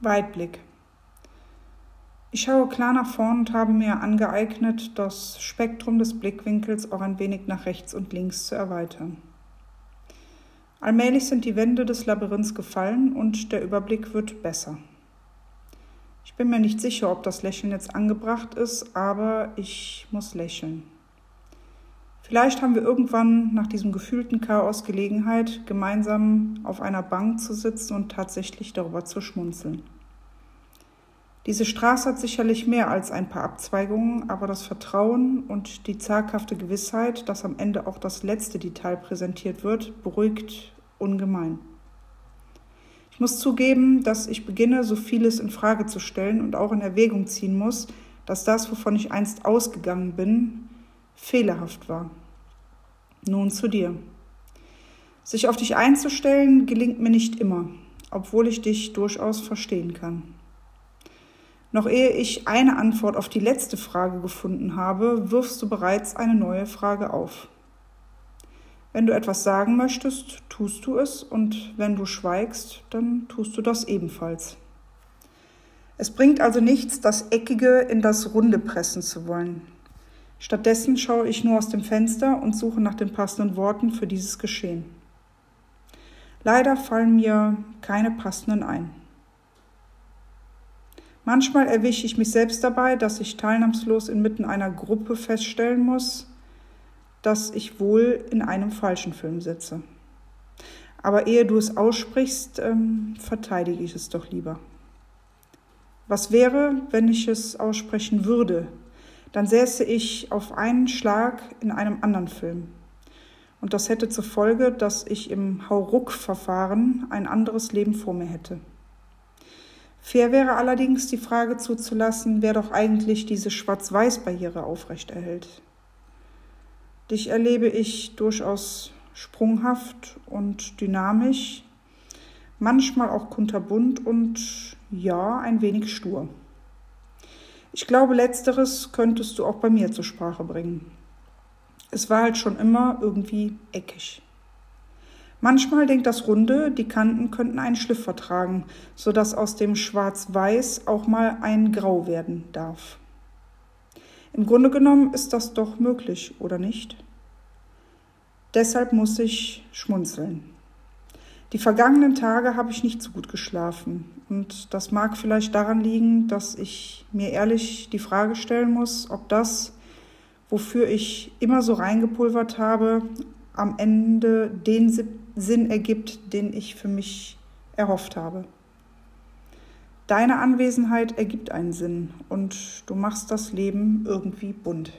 Weitblick. Ich schaue klar nach vorn und habe mir angeeignet, das Spektrum des Blickwinkels auch ein wenig nach rechts und links zu erweitern. Allmählich sind die Wände des Labyrinths gefallen und der Überblick wird besser. Ich bin mir nicht sicher, ob das Lächeln jetzt angebracht ist, aber ich muss lächeln. Vielleicht haben wir irgendwann nach diesem gefühlten Chaos Gelegenheit, gemeinsam auf einer Bank zu sitzen und tatsächlich darüber zu schmunzeln. Diese Straße hat sicherlich mehr als ein paar Abzweigungen, aber das Vertrauen und die zaghafte Gewissheit, dass am Ende auch das letzte Detail präsentiert wird, beruhigt ungemein. Ich muss zugeben, dass ich beginne, so vieles in Frage zu stellen und auch in Erwägung ziehen muss, dass das, wovon ich einst ausgegangen bin, fehlerhaft war. Nun zu dir. Sich auf dich einzustellen gelingt mir nicht immer, obwohl ich dich durchaus verstehen kann. Noch ehe ich eine Antwort auf die letzte Frage gefunden habe, wirfst du bereits eine neue Frage auf. Wenn du etwas sagen möchtest, tust du es und wenn du schweigst, dann tust du das ebenfalls. Es bringt also nichts, das Eckige in das Runde pressen zu wollen. Stattdessen schaue ich nur aus dem Fenster und suche nach den passenden Worten für dieses Geschehen. Leider fallen mir keine passenden ein. Manchmal erwische ich mich selbst dabei, dass ich teilnahmslos inmitten einer Gruppe feststellen muss, dass ich wohl in einem falschen Film sitze. Aber ehe du es aussprichst, ähm, verteidige ich es doch lieber. Was wäre, wenn ich es aussprechen würde? Dann säße ich auf einen Schlag in einem anderen Film. Und das hätte zur Folge, dass ich im Hauruck-Verfahren ein anderes Leben vor mir hätte. Fair wäre allerdings die Frage zuzulassen, wer doch eigentlich diese Schwarz-Weiß-Barriere aufrechterhält. Dich erlebe ich durchaus sprunghaft und dynamisch, manchmal auch kunterbunt und ja, ein wenig stur. Ich glaube, letzteres könntest du auch bei mir zur Sprache bringen. Es war halt schon immer irgendwie eckig. Manchmal denkt das Runde, die Kanten könnten einen Schliff vertragen, sodass aus dem Schwarz-Weiß auch mal ein Grau werden darf. Im Grunde genommen ist das doch möglich, oder nicht? Deshalb muss ich schmunzeln. Die vergangenen Tage habe ich nicht so gut geschlafen und das mag vielleicht daran liegen, dass ich mir ehrlich die Frage stellen muss, ob das, wofür ich immer so reingepulvert habe, am Ende den Sinn ergibt, den ich für mich erhofft habe. Deine Anwesenheit ergibt einen Sinn und du machst das Leben irgendwie bunt.